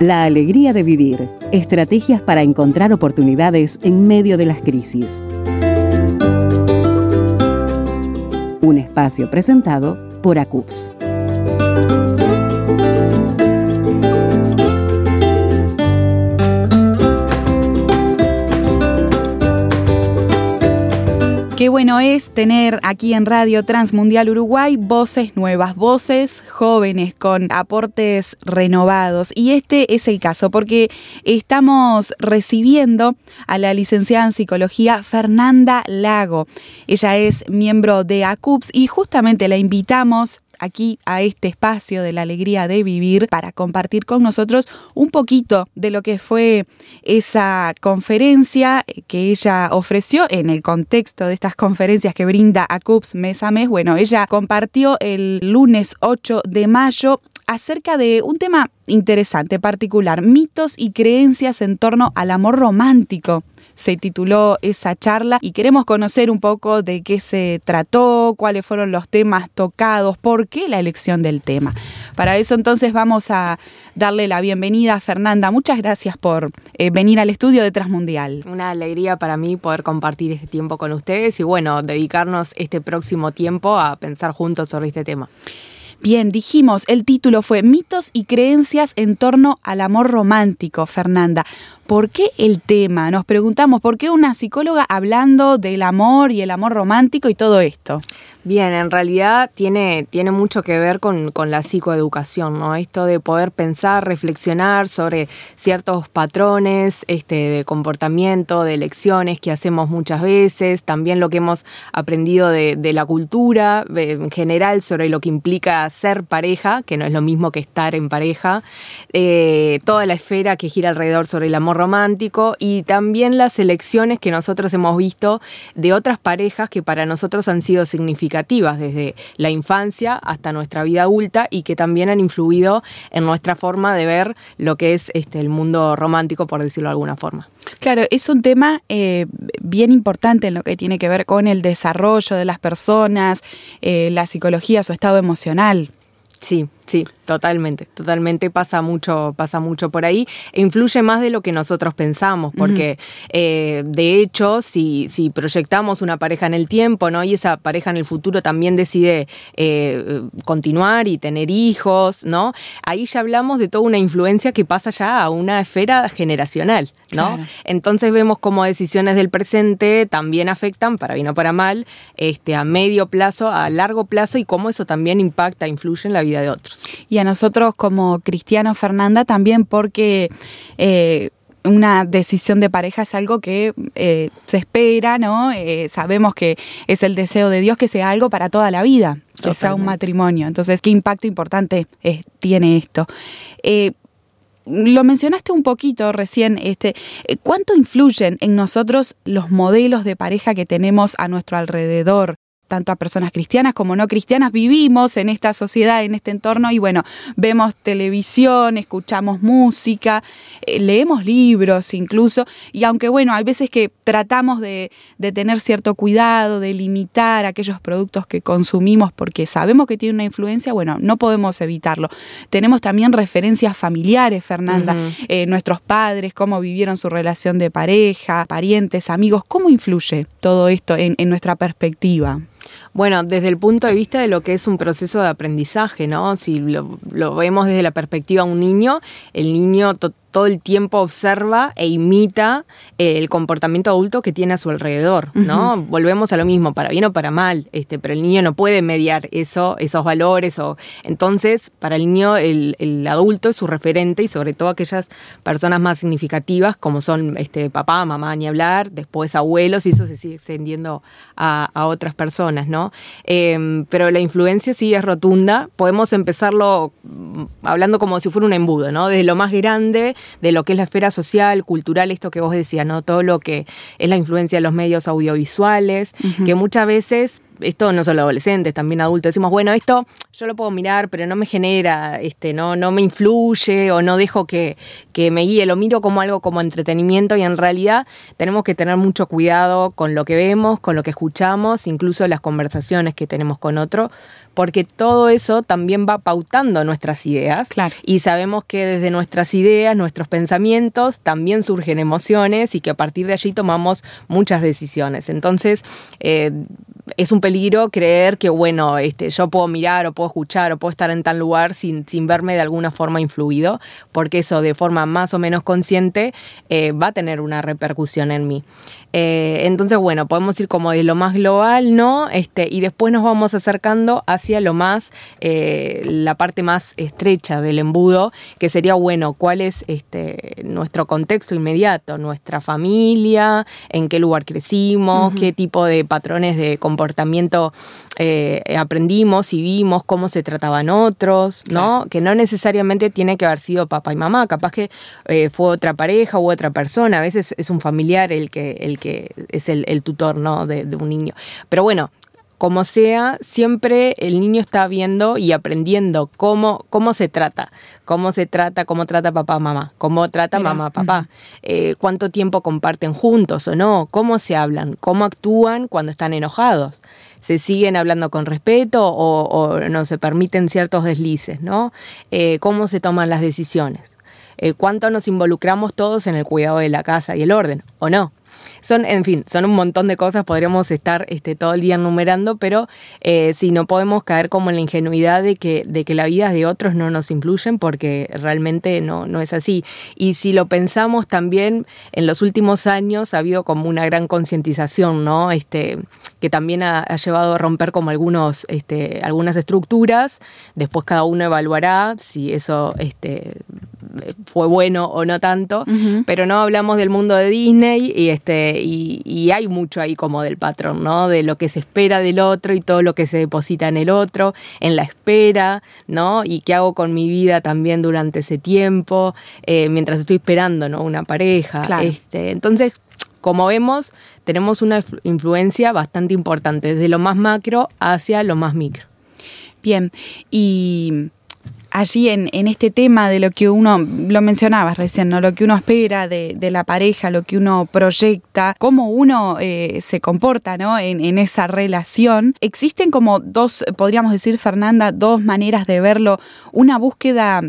La alegría de vivir. Estrategias para encontrar oportunidades en medio de las crisis. Un espacio presentado por ACUPS. Qué bueno es tener aquí en Radio Transmundial Uruguay voces nuevas, voces jóvenes con aportes renovados. Y este es el caso porque estamos recibiendo a la licenciada en psicología Fernanda Lago. Ella es miembro de ACUPS y justamente la invitamos aquí a este espacio de la alegría de vivir para compartir con nosotros un poquito de lo que fue esa conferencia que ella ofreció en el contexto de estas conferencias que brinda a CUPS mes a mes. Bueno, ella compartió el lunes 8 de mayo acerca de un tema interesante, particular, mitos y creencias en torno al amor romántico se tituló esa charla y queremos conocer un poco de qué se trató, cuáles fueron los temas tocados, por qué la elección del tema. Para eso entonces vamos a darle la bienvenida a Fernanda. Muchas gracias por eh, venir al estudio de Transmundial. Una alegría para mí poder compartir este tiempo con ustedes y bueno, dedicarnos este próximo tiempo a pensar juntos sobre este tema. Bien, dijimos, el título fue Mitos y creencias en torno al amor romántico, Fernanda. ¿Por qué el tema? Nos preguntamos, ¿por qué una psicóloga hablando del amor y el amor romántico y todo esto? Bien, en realidad tiene, tiene mucho que ver con, la psicoeducación, ¿no? Esto de poder pensar, reflexionar sobre ciertos patrones este, de comportamiento, de elecciones que hacemos muchas veces, también lo que hemos aprendido de, la cultura en general sobre lo que implica ser pareja, que no es lo mismo que estar en pareja, eh, toda la esfera que gira alrededor sobre el amor romántico y también las elecciones que nosotros hemos visto de otras parejas que para nosotros han sido significativas desde la infancia hasta nuestra vida adulta y que también han influido en nuestra forma de ver lo que es este, el mundo romántico, por decirlo de alguna forma. Claro, es un tema eh, bien importante en lo que tiene que ver con el desarrollo de las personas, eh, la psicología, su estado emocional. Sí, sí, Totalmente, totalmente pasa mucho, pasa mucho por ahí e influye más de lo que nosotros pensamos, porque eh, de hecho, si, si proyectamos una pareja en el tiempo, ¿no? Y esa pareja en el futuro también decide eh, continuar y tener hijos, ¿no? Ahí ya hablamos de toda una influencia que pasa ya a una esfera generacional, ¿no? Entonces vemos cómo decisiones del presente también afectan, para bien o para mal, este, a medio plazo, a largo plazo, y cómo eso también impacta, influye en la vida de otros a nosotros como cristianos, Fernanda, también porque... Eh, una decisión de pareja es algo que eh, se espera, ¿no? Eh, sabemos que es el deseo de Dios que sea algo para toda la vida, que sea un matrimonio. Entonces, ¿qué impacto importante tiene esto? lo mencionaste un poquito recién, este, ¿cuánto influyen en nosotros los modelos de pareja que tenemos a nuestro alrededor? Tanto a personas cristianas como no cristianas, vivimos en esta sociedad, en este entorno y bueno, vemos televisión, escuchamos música, eh, leemos libros incluso y aunque bueno, hay veces que tratamos de, tener cierto cuidado, de limitar aquellos productos que consumimos porque sabemos que tiene una influencia, bueno, no podemos evitarlo. Tenemos también referencias familiares, Fernanda, eh, nuestros padres, cómo vivieron su relación de pareja, parientes, amigos, ¿cómo influye todo esto en nuestra perspectiva? Bueno, desde el punto de vista de lo que es un proceso de aprendizaje, ¿no? Si lo, lo vemos desde la perspectiva de un niño, el niño todo el tiempo observa e imita eh, el comportamiento adulto que tiene a su alrededor, ¿no? Volvemos a lo mismo, para bien o para mal, este, pero el niño no puede mediar eso, esos valores, o entonces para el niño el, adulto es su referente y sobre todo aquellas personas más significativas como son este, papá, mamá, ni hablar, después abuelos y eso se sigue extendiendo a, otras personas, ¿no? Em, pero la influencia sí es rotunda, podemos empezarlo mm, hablando como si fuera un embudo, ¿no? Desde lo más grande de lo que es la esfera social, cultural, esto que vos decías, ¿no? Todo lo que es la influencia de los medios audiovisuales, que muchas veces esto no solo adolescentes, también adultos, decimos, bueno, esto yo lo puedo mirar, pero no me genera, este, no, no me influye o no dejo que, que me guíe, lo miro como algo como entretenimiento y en realidad tenemos que tener mucho cuidado con lo que vemos, con lo que escuchamos, incluso las conversaciones que tenemos con otro, porque todo eso también va pautando nuestras ideas. Y sabemos que desde nuestras ideas, nuestros pensamientos, también surgen emociones y que a partir de allí tomamos muchas decisiones. Entonces, eh, es un peligro creer que, bueno, este, yo puedo mirar o puedo escuchar o puedo estar en tal lugar sin, sin verme de alguna forma influido, porque eso de forma más o menos consciente eh, va a tener una repercusión en mí. Eh, entonces, bueno, podemos ir como de lo más global, ¿no? Este, y después nos vamos acercando hacia lo más, eh, la parte más estrecha del embudo, que sería, bueno, cuál es este, nuestro contexto inmediato, nuestra familia, en qué lugar crecimos, qué tipo de patrones de comportamiento eh, aprendimos y vimos, cómo se trataban otros, ¿no? Que no necesariamente tiene que haber sido papá y mamá, capaz que fue otra pareja u otra persona, a veces es un familiar el que, el que es el, tutor ¿no? de, un niño. Pero bueno, como sea, siempre el niño está viendo y aprendiendo cómo, cómo se trata, cómo se trata, cómo trata papá, mamá, cómo trata mamá, papá, eh, cuánto tiempo comparten juntos o no, cómo se hablan, cómo actúan cuando están enojados. Se siguen hablando con respeto o, no se permiten ciertos deslices, ¿no? Eh, cómo se toman las decisiones. Eh, cuánto nos involucramos todos en el cuidado de la casa y el orden, o no. Son, en fin, son un montón de cosas, podríamos estar este, todo el día enumerando, pero eh, si no podemos caer como en la ingenuidad de que, de que la vida de otros no nos influyen, porque realmente no, no es así. Y si lo pensamos también, en los últimos años ha habido como una gran concientización, ¿no? Este, que también ha, llevado a romper como algunos, este, algunas estructuras. Después cada uno evaluará si eso este, fue bueno o no tanto, pero no hablamos del mundo de Disney y este y, hay mucho ahí como del patrón, ¿no? De lo que se espera del otro y todo lo que se deposita en el otro, en la espera, ¿no? Y qué hago con mi vida también durante ese tiempo, eh, mientras estoy esperando, ¿no? Una pareja. Este, entonces, como vemos, tenemos una influencia bastante importante, desde lo más macro hacia lo más micro. Bien, y allí en, este tema de lo que uno, lo mencionabas recién, ¿no? lo que uno espera de, la pareja, lo que uno proyecta, cómo uno eh, se comporta ¿no? en, en, esa relación, existen como dos, podríamos decir, Fernanda, dos maneras de verlo. Una búsqueda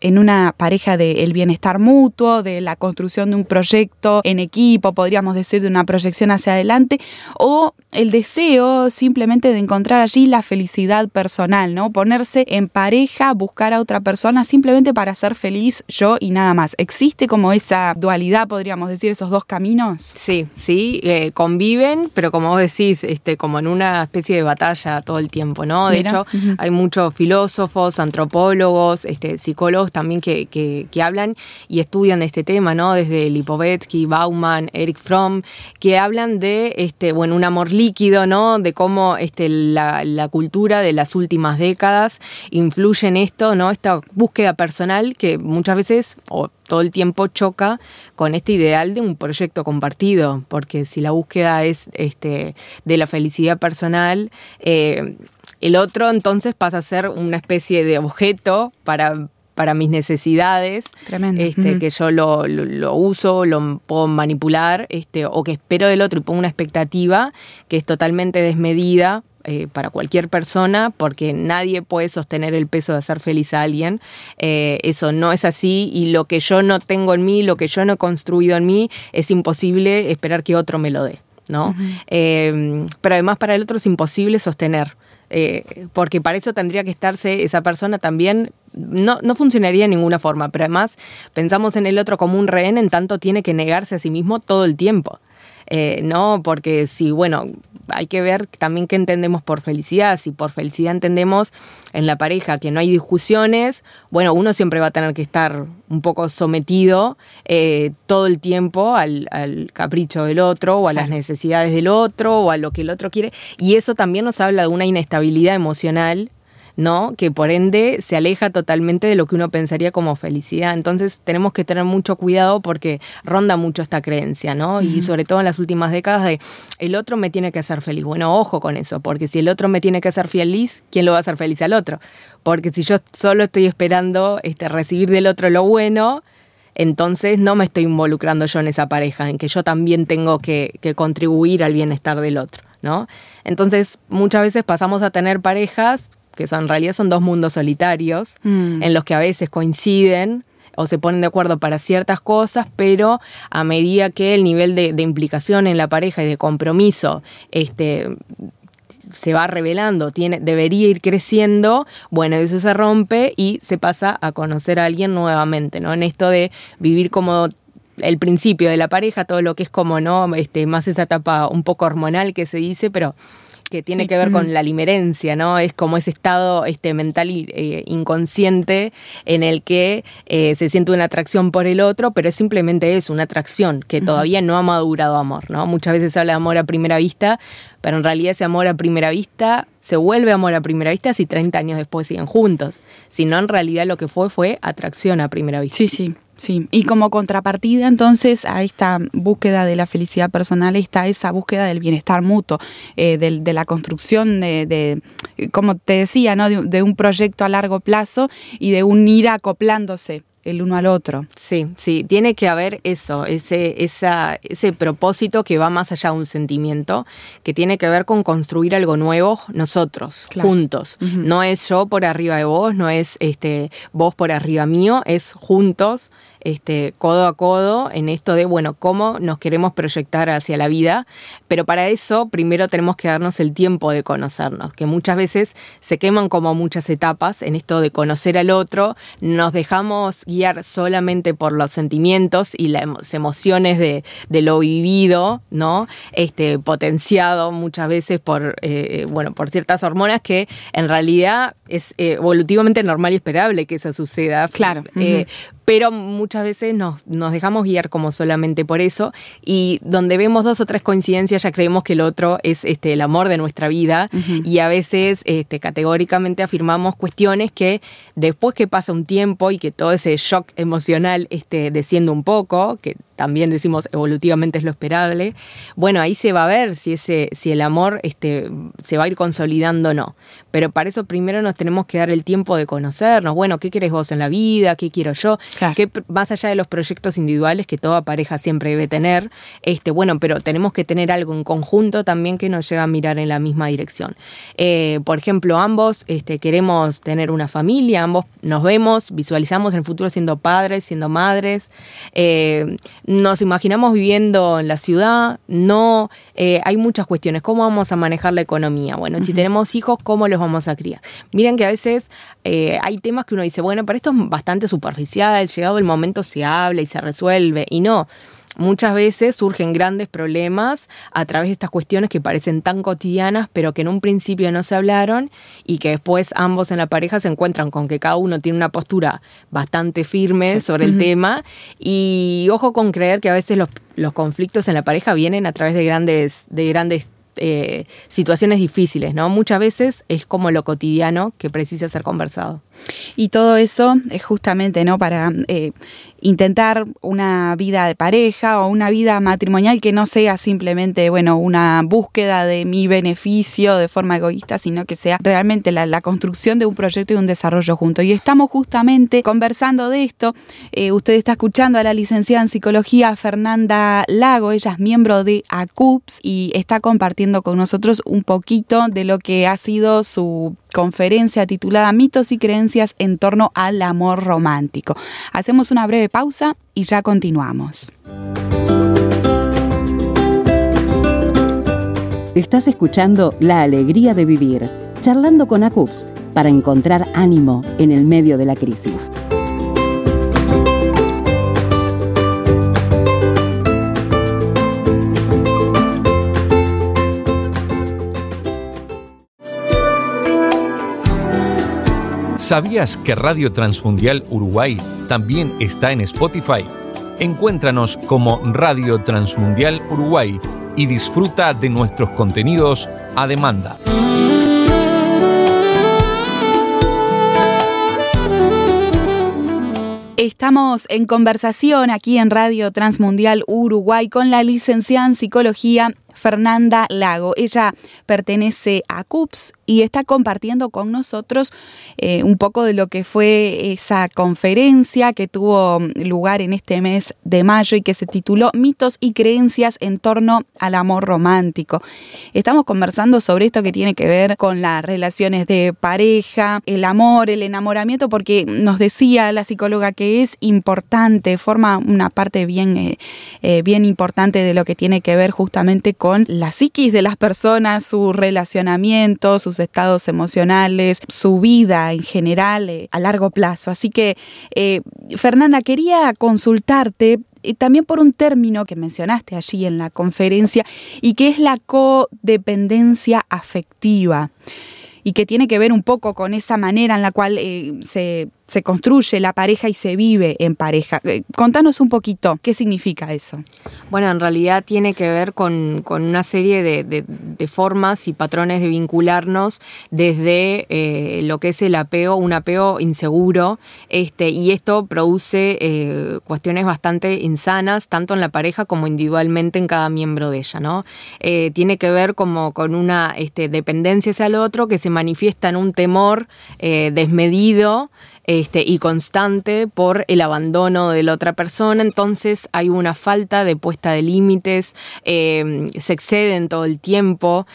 en una pareja del bienestar mutuo, de la construcción de un proyecto en equipo, podríamos decir, de una proyección hacia adelante, o el deseo simplemente de encontrar allí la felicidad personal, ¿no? Ponerse en pareja, buscar a otra persona simplemente para ser feliz yo y nada más. ¿Existe como esa dualidad, podríamos decir, esos dos caminos? Sí, sí, eh, conviven, pero como vos decís, este, como en una especie de batalla todo el tiempo, ¿no? De hecho, hay muchos filósofos, antropólogos, este, psicólogos también que, que, hablan y estudian este tema, ¿no? Desde Lipovetsky, Bauman, Eric Fromm, que hablan de, este, bueno, un amor líquido, ¿no? De cómo este, la, cultura de las últimas décadas influye en esto, ¿no? Esta búsqueda personal que muchas veces, o todo el tiempo choca con este ideal de un proyecto compartido, porque si la búsqueda es este, de la felicidad personal, eh, el otro entonces pasa a ser una especie de objeto para para mis necesidades, este, que yo lo, lo, uso, lo puedo manipular, este, o que espero del otro y pongo una expectativa que es totalmente desmedida eh, para cualquier persona, porque nadie puede sostener el peso de hacer feliz a alguien. Eh, eso no es así y lo que yo no tengo en mí, lo que yo no he construido en mí, es imposible esperar que otro me lo dé. ¿no? Eh, pero además para el otro es imposible sostener. Porque para eso tendría que estarse esa persona también no, no funcionaría de ninguna forma, pero además pensamos en el otro como un rehén, en tanto tiene que negarse a sí mismo todo el tiempo. Eh, ¿no? Porque si, bueno, hay que ver también qué entendemos por felicidad. Si por felicidad entendemos en la pareja que no hay discusiones, bueno, uno siempre va a tener que estar un poco sometido eh, todo el tiempo al, capricho del otro o a las necesidades del otro o a lo que el otro quiere. Y eso también nos habla de una inestabilidad emocional ¿no? Que por ende se aleja totalmente de lo que uno pensaría como felicidad. Entonces tenemos que tener mucho cuidado porque ronda mucho esta creencia, ¿no? Y sobre todo en las últimas décadas de el otro me tiene que hacer feliz. Bueno, ojo con eso, porque si el otro me tiene que hacer feliz, ¿quién lo va a hacer feliz al otro? Porque si yo solo estoy esperando este, recibir del otro lo bueno, entonces no me estoy involucrando yo en esa pareja, en que yo también tengo que, contribuir al bienestar del otro, ¿no? Entonces muchas veces pasamos a tener parejas que son, en realidad son dos mundos solitarios, mm. en los que a veces coinciden o se ponen de acuerdo para ciertas cosas, pero a medida que el nivel de, de implicación en la pareja y de compromiso este, se va revelando, tiene, debería ir creciendo, bueno, eso se rompe y se pasa a conocer a alguien nuevamente, ¿no? En esto de vivir como el principio de la pareja, todo lo que es como, ¿no? Este, más esa etapa un poco hormonal que se dice, pero que tiene que ver con la limerencia, ¿no? Es como ese estado este, mental eh, inconsciente en el que eh, se siente una atracción por el otro, pero es simplemente eso, una atracción que todavía no ha madurado amor, ¿no? Muchas veces se habla de amor a primera vista, pero en realidad ese amor a primera vista se vuelve amor a primera vista si 30 años después siguen juntos. Si no, en realidad lo que fue fue atracción a primera vista. Sí, sí. Sí, y como contrapartida entonces a esta búsqueda de la felicidad personal está esa búsqueda del bienestar mutuo, eh, de, la construcción de, como te decía, ¿no? de, un proyecto a largo plazo y de un ir acoplándose el uno al otro. Sí, sí, tiene que haber eso, ese, esa, ese propósito que va más allá de un sentimiento, que tiene que ver con construir algo nuevo nosotros, juntos. No es yo por arriba de vos, no es este, vos por arriba mío, es juntos este, codo a codo en esto de, bueno, cómo nos queremos proyectar hacia la vida, pero para eso primero tenemos que darnos el tiempo de conocernos, que muchas veces se queman como muchas etapas en esto de conocer al otro, nos dejamos guiar solamente por los sentimientos y las emociones de, lo vivido, ¿no? Este, potenciado muchas veces por, eh, bueno, por ciertas hormonas que en realidad es eh, evolutivamente normal y esperable que eso suceda. Claro. Eh, pero muchas veces nos, nos, dejamos guiar como solamente por eso. Y donde vemos dos o tres coincidencias ya creemos que el otro es este, el amor de nuestra vida. Y a veces este, categóricamente afirmamos cuestiones que después que pasa un tiempo y que todo ese shock emocional este, desciende un poco, que también decimos evolutivamente es lo esperable, bueno, ahí se va a ver si, ese, si el amor este, se va a ir consolidando o no. Pero para eso primero nos tenemos que dar el tiempo de conocernos, bueno, ¿qué quieres vos en la vida? ¿Qué quiero yo? ¿Qué, más allá de los proyectos individuales que toda pareja siempre debe tener, este, bueno, pero tenemos que tener algo en conjunto también que nos lleve a mirar en la misma dirección. Eh, por ejemplo, ambos este, queremos tener una familia, ambos nos vemos, visualizamos el futuro siendo padres, siendo madres. Eh, nos imaginamos viviendo en la ciudad, no, eh, hay muchas cuestiones. ¿Cómo vamos a manejar la economía? Bueno, si tenemos hijos, ¿cómo los vamos a criar? Miren que a veces eh, hay temas que uno dice, bueno, pero esto es bastante superficial, llegado el momento se habla y se resuelve, y no muchas veces surgen grandes problemas a través de estas cuestiones que parecen tan cotidianas, pero que en un principio no se hablaron y que después ambos en la pareja se encuentran con que cada uno tiene una postura bastante firme sobre el tema. Y ojo con creer que a veces los, los conflictos en la pareja vienen a través de grandes, de grandes eh, situaciones difíciles, ¿no? Muchas veces es como lo cotidiano que precisa ser conversado. Y todo eso es justamente, ¿no? Para eh, intentar una vida de pareja o una vida matrimonial que no sea simplemente, bueno, una búsqueda de mi beneficio de forma egoísta, sino que sea realmente la, construcción de un proyecto y un desarrollo junto. Y estamos justamente conversando de esto. Eh, usted está escuchando a la licenciada en psicología Fernanda Lago, ella es miembro de ACUPS y está compartiendo con nosotros un poquito de lo que ha sido su conferencia titulada Mitos y creencias en torno al amor romántico. Hacemos una breve pausa y ya continuamos. Estás escuchando La Alegría de Vivir, charlando con ACUPS para encontrar ánimo en el medio de la crisis. ¿Sabías que Radio Transmundial Uruguay también está en Spotify? Encuéntranos como Radio Transmundial Uruguay y disfruta de nuestros contenidos a demanda. Estamos en conversación aquí en Radio Transmundial Uruguay con la licenciada en Psicología Fernanda Lago. Ella pertenece a CUPS y está compartiendo con nosotros eh, un poco de lo que fue esa conferencia que tuvo lugar en este mes de mayo y que se tituló Mitos y creencias en torno al amor romántico. Estamos conversando sobre esto que tiene que ver con las relaciones de pareja, el amor, el enamoramiento, porque nos decía la psicóloga que es importante, forma una parte bien, eh, eh, bien importante de lo que tiene que ver justamente con la psiquis de las personas, su relacionamiento, sus estados emocionales, su vida en general eh, a largo plazo. Así que, eh, Fernanda, quería consultarte eh, también por un término que mencionaste allí en la conferencia y que es la codependencia afectiva y que tiene que ver un poco con esa manera en la cual se se construye la pareja y se vive en pareja. Eh, contanos un poquito, ¿qué significa eso? Bueno, en realidad tiene que ver con, una serie de, formas y patrones de vincularnos desde eh, lo que es el apego, un apego inseguro, este, y esto produce eh, cuestiones bastante insanas, tanto en la pareja como individualmente en cada miembro de ella, ¿no? tiene que ver como con una este, dependencia hacia el otro que se manifiesta en un temor desmedido, este, y constante por el abandono de la otra persona, entonces hay una falta de puesta de límites, eh, se exceden todo el tiempo,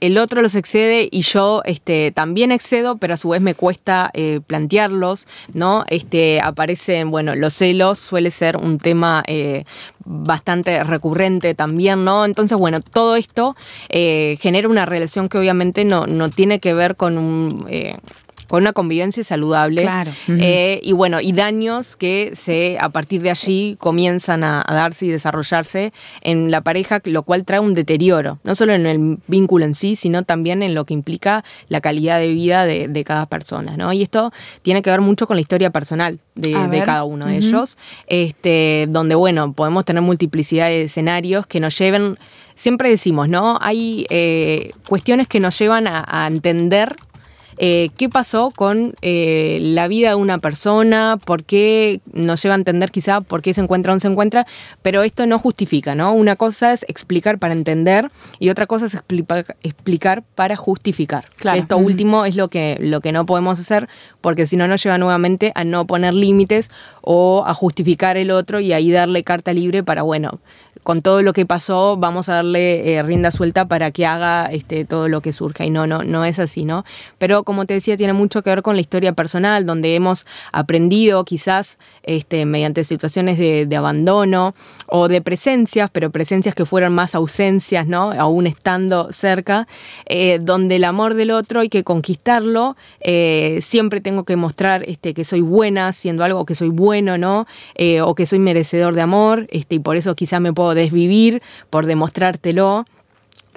el otro los excede y yo este, también excedo, pero a su vez me cuesta eh, plantearlos, ¿no? Este, aparecen, bueno, los celos suele ser un tema eh, bastante recurrente también, ¿no? Entonces, bueno, todo esto genera una relación que obviamente no, no tiene que ver con un con una convivencia saludable. Claro. Eh, y bueno, y daños que se a partir de allí comienzan a, darse y desarrollarse en la pareja, lo cual trae un deterioro, no solo en el vínculo en sí, sino también en lo que implica la calidad de vida de, cada persona, ¿no? Y esto tiene que ver mucho con la historia personal de, cada uno de ellos, este, donde, bueno, podemos tener multiplicidad de escenarios que nos lleven siempre decimos, ¿no? Hay eh, cuestiones que nos llevan a entender eh, qué pasó con eh, la vida de una persona, por qué nos lleva a entender quizá por qué se encuentra o no se encuentra, pero esto no justifica, ¿no? Una cosa es explicar para entender y otra cosa es explicar para justificar. Esto último es lo que, lo que no podemos hacer porque si no nos lleva nuevamente a no poner límites o a justificar el otro y ahí darle carta libre para, bueno, con todo lo que pasó, vamos a darle eh, rienda suelta para que haga este, todo lo que surja. Y no, no, no es así, ¿no? Pero como te decía, tiene mucho que ver con la historia personal, donde hemos aprendido quizás este, mediante situaciones de, abandono o de presencias, pero presencias que fueron más ausencias, ¿no? Aún estando cerca, eh, donde el amor del otro hay que conquistarlo. Eh, siempre tengo que mostrar este, que soy buena, siendo algo que soy bueno, ¿no? o que soy merecedor de amor, este, y por eso quizás me puedo desvivir por demostrártelo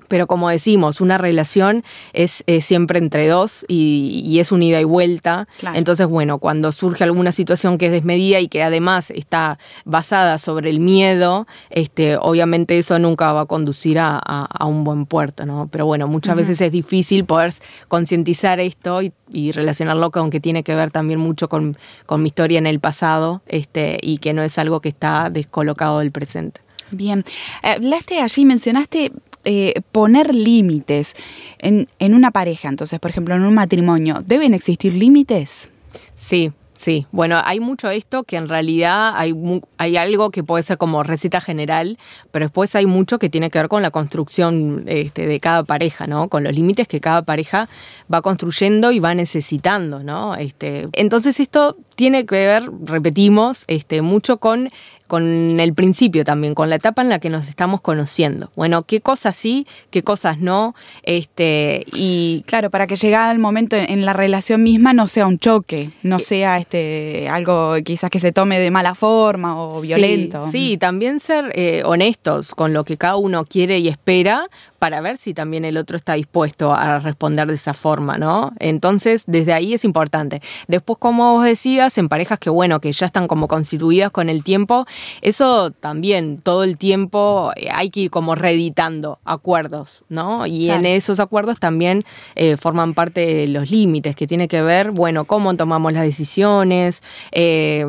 pero como decimos, una relación es siempre entre dos y, es un ida y vuelta. Entonces, bueno, cuando surge alguna situación que es desmedida y que además está basada sobre el miedo, este, obviamente eso nunca va a conducir a, un buen puerto, ¿no? Pero bueno, muchas veces es difícil poder concientizar esto y, relacionarlo con que tiene que ver también mucho con, con mi historia en el pasado este, y que no es algo que está descolocado del presente. Bien, eh, hablaste allí, mencionaste eh, poner límites en, en una pareja, entonces, por ejemplo, en un matrimonio, ¿deben existir límites? Sí, Sí, bueno, hay mucho esto que en realidad hay, hay algo que puede ser como receta general, pero después hay mucho que tiene que ver con la construcción este, de cada pareja, ¿no? Con los límites que cada pareja va construyendo y va necesitando, ¿no? Este, entonces esto tiene que ver, repetimos, este, mucho con con el principio también, con la etapa en la que nos estamos conociendo. Bueno, qué cosas sí, qué cosas no, este, y claro, para que llegue el momento en, la relación misma no sea un choque, no eh, sea este algo quizás que se tome de mala forma o violento. Sí, también ser eh, honestos con lo que cada uno quiere y espera, para ver si también el otro está dispuesto a responder de esa forma, ¿no? Entonces, desde ahí es importante. Después, como vos decías, en parejas que, bueno, que ya están como constituidas con el tiempo, Eso también todo el tiempo eh, hay que ir como reeditando acuerdos, ¿no? Y en esos acuerdos también eh, forman parte los límites que tiene que ver, bueno, cómo tomamos las decisiones, eh,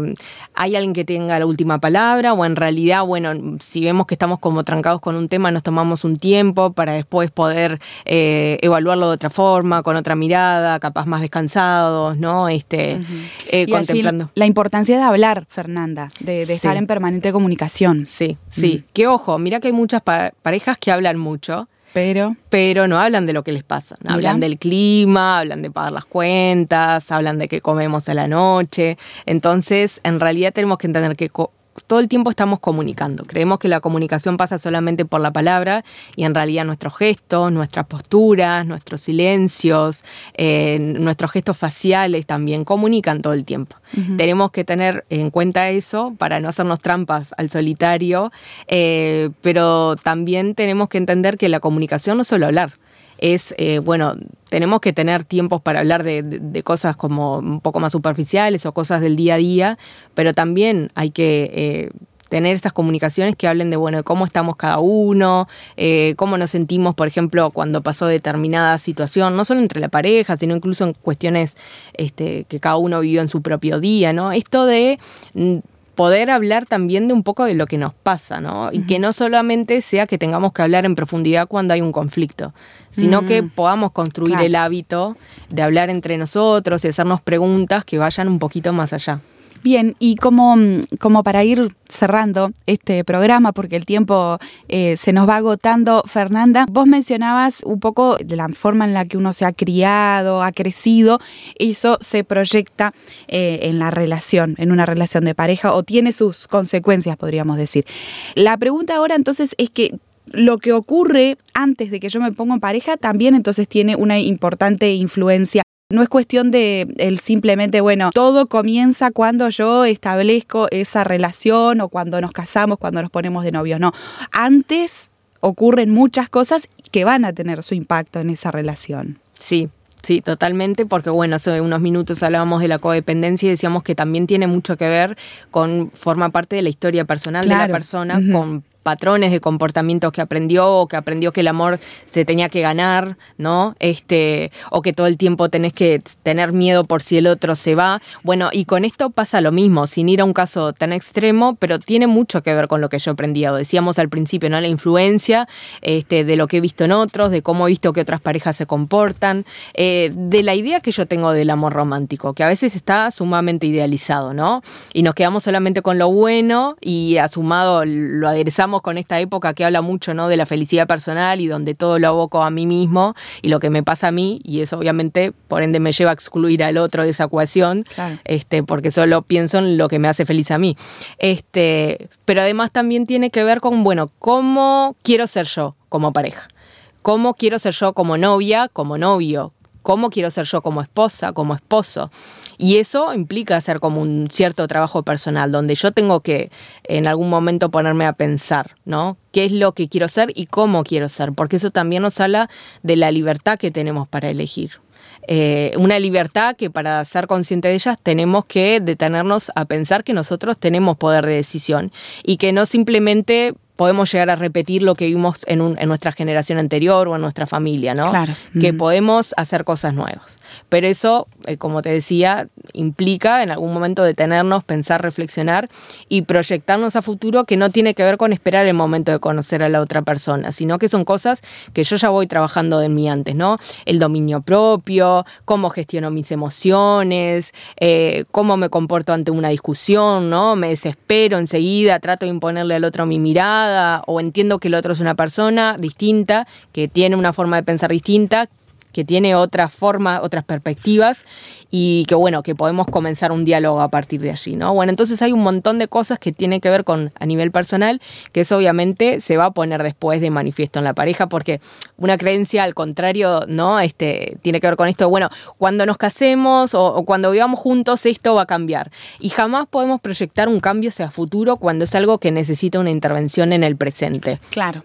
hay alguien que tenga la última palabra o en realidad, bueno, si vemos que estamos como trancados con un tema, nos tomamos un tiempo para después poder evaluarlo de otra forma, con otra mirada, capaz más descansados, ¿no? Este, contemplando. la importancia de hablar, Fernanda, de, estar en permanente comunicación. Sí, sí. Que ojo, mira que hay muchas parejas que hablan mucho. Pero. Pero no hablan de lo que les pasa. Hablan del clima, hablan de pagar las cuentas, hablan de qué comemos a la noche. Entonces, en realidad tenemos que entender que todo el tiempo estamos comunicando. Creemos que la comunicación pasa solamente por la palabra y en realidad nuestros gestos, nuestras posturas, nuestros silencios, eh, nuestros gestos faciales también comunican todo el tiempo. Tenemos que tener en cuenta eso para no hacernos trampas al solitario, eh, pero también tenemos que entender que la comunicación no es solo hablar es, eh, bueno, tenemos que tener tiempos para hablar de, cosas como un poco más superficiales o cosas del día a día, pero también hay que... Eh, tener estas comunicaciones que hablen de bueno cómo estamos cada uno, eh, cómo nos sentimos, por ejemplo, cuando pasó determinada situación, no solo entre la pareja, sino incluso en cuestiones este, que cada uno vivió en su propio día, ¿no? Esto de mm, poder hablar también de un poco de lo que nos pasa, ¿no? Y que no solamente sea que tengamos que hablar en profundidad cuando hay un conflicto, sino que mm. podamos construir el hábito de hablar entre nosotros y hacernos preguntas que vayan un poquito más allá. Bien, y como, como para ir cerrando este programa, porque el tiempo eh, se nos va agotando, Fernanda, vos mencionabas un poco la forma en la que uno se ha criado, ha crecido, eso se proyecta eh, en la relación, en una relación de pareja, o tiene sus consecuencias, podríamos decir. La pregunta ahora entonces es que lo que ocurre antes de que yo me ponga en pareja también entonces tiene una importante influencia no es cuestión de el simplemente, bueno, todo comienza cuando yo establezco esa relación o cuando nos casamos, cuando nos ponemos de novio. No, antes ocurren muchas cosas que van a tener su impacto en esa relación. Sí, Sí, totalmente, porque bueno, hace unos minutos hablábamos de la codependencia y decíamos que también tiene mucho que ver con, forma parte de la historia personal de la persona, con patrones de comportamientos que aprendió o que aprendió que el amor se tenía que ganar, ¿no? Este, o que todo el tiempo tenés que tener miedo por si el otro se va. Bueno, y con esto pasa lo mismo, sin ir a un caso tan extremo, pero tiene mucho que ver con lo que yo aprendí. Decíamos al principio, ¿no? La influencia este, de lo que he visto en otros, de cómo he visto que otras parejas se comportan, eh, de la idea que yo tengo del amor romántico, que a veces está sumamente idealizado, ¿no? Y nos quedamos solamente con lo bueno y asumado lo aderezamos con esta época que habla mucho ¿no? de la felicidad personal y donde todo lo aboco a mí mismo y lo que me pasa a mí, y eso obviamente por ende me lleva a excluir al otro de esa ecuación, este, porque solo pienso en lo que me hace feliz a mí. Este, pero además también tiene que ver con, bueno, cómo quiero ser yo como pareja, cómo quiero ser yo como novia, como novio, cómo quiero ser yo como esposa, como esposo. Y eso implica hacer como un cierto trabajo personal, donde yo tengo que en algún momento ponerme a pensar, ¿no? ¿Qué es lo que quiero ser y cómo quiero ser? Porque eso también nos habla de la libertad que tenemos para elegir. Eh, una libertad que para ser consciente de ellas tenemos que detenernos a pensar que nosotros tenemos poder de decisión y que no simplemente podemos llegar a repetir lo que vimos en, en nuestra generación anterior o en nuestra familia, ¿no? Claro. Que podemos hacer cosas nuevas. Pero eso, eh, como te decía, implica en algún momento detenernos, pensar, reflexionar y proyectarnos a futuro que no tiene que ver con esperar el momento de conocer a la otra persona, sino que son cosas que yo ya voy trabajando de mí antes, ¿no? El dominio propio, cómo gestiono mis emociones, eh, cómo me comporto ante una discusión, ¿no? Me desespero enseguida, trato de imponerle al otro mi mirada o entiendo que el otro es una persona distinta, que tiene una forma de pensar distinta, que tiene otra forma, otras perspectivas y que bueno, que podemos comenzar un diálogo a partir de allí, ¿no? Bueno, entonces hay un montón de cosas que tienen que ver con a nivel personal, que eso obviamente se va a poner después de manifiesto en la pareja, porque una creencia al contrario, ¿no? Este, tiene que ver con esto, bueno, cuando nos casemos o, o cuando vivamos juntos esto va a cambiar. Y jamás podemos proyectar un cambio hacia futuro cuando es algo que necesita una intervención en el presente. Claro.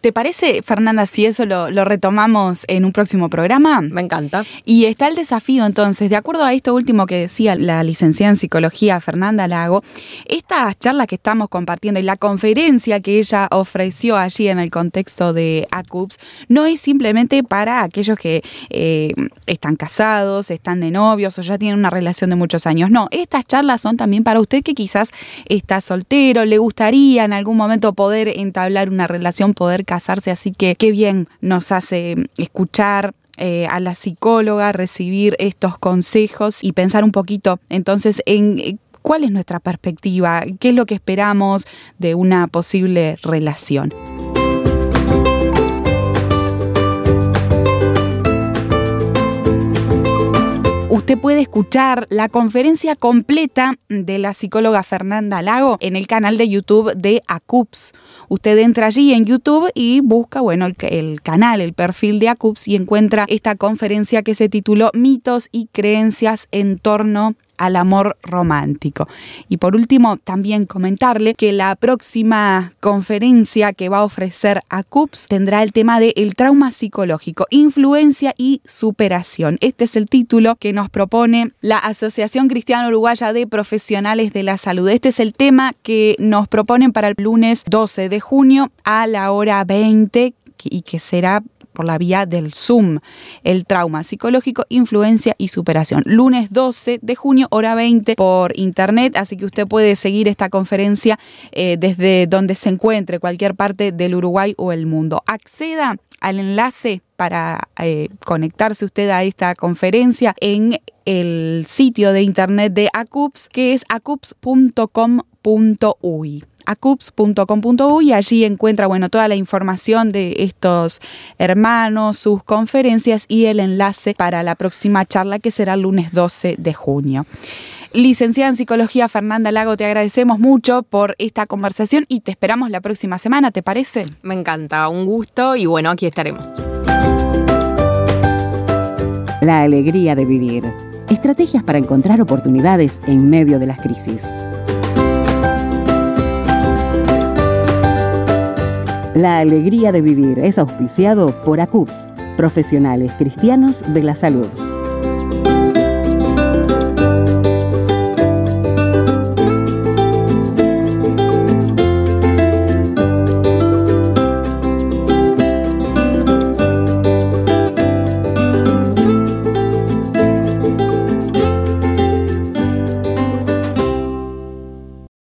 ¿Te parece, Fernanda, si eso lo, lo retomamos en un próximo programa? Me encanta. Y está el desafío entonces, de acuerdo a esto último que decía la licenciada en psicología Fernanda Lago, estas charlas que estamos compartiendo y la conferencia que ella ofreció allí en el contexto de ACUPS no es simplemente para aquellos que eh, están casados, están de novios o ya tienen una relación de muchos años. No, estas charlas son también para usted que quizás está soltero, le gustaría en algún momento poder entablar una relación, poder casarse, así que qué bien nos hace escuchar eh, a la psicóloga, recibir estos consejos y pensar un poquito entonces en eh, cuál es nuestra perspectiva, qué es lo que esperamos de una posible relación. Usted puede escuchar la conferencia completa de la psicóloga Fernanda Lago en el canal de YouTube de ACUPS. Usted entra allí en YouTube y busca, bueno, el, el canal, el perfil de ACUPS y encuentra esta conferencia que se tituló Mitos y creencias en torno al amor romántico. Y por último, también comentarle que la próxima conferencia que va a ofrecer a CUPS tendrá el tema de el trauma psicológico, influencia y superación. Este es el título que nos propone la Asociación Cristiana Uruguaya de Profesionales de la Salud. Este es el tema que nos proponen para el lunes 12 de junio a la hora 20 y que será por la vía del Zoom, el trauma psicológico, influencia y superación. Lunes 12 de junio, hora 20 por internet, así que usted puede seguir esta conferencia eh, desde donde se encuentre, cualquier parte del Uruguay o el mundo. Acceda al enlace para eh, conectarse usted a esta conferencia en el sitio de internet de ACUPS, que es acups.com.uy acups.com.uy y allí encuentra bueno, toda la información de estos hermanos, sus conferencias y el enlace para la próxima charla que será el lunes 12 de junio. Licenciada en Psicología Fernanda Lago, te agradecemos mucho por esta conversación y te esperamos la próxima semana, ¿te parece? Me encanta, un gusto y bueno, aquí estaremos. La alegría de vivir. Estrategias para encontrar oportunidades en medio de las crisis. La alegría de vivir es auspiciado por ACUPS, profesionales cristianos de la salud.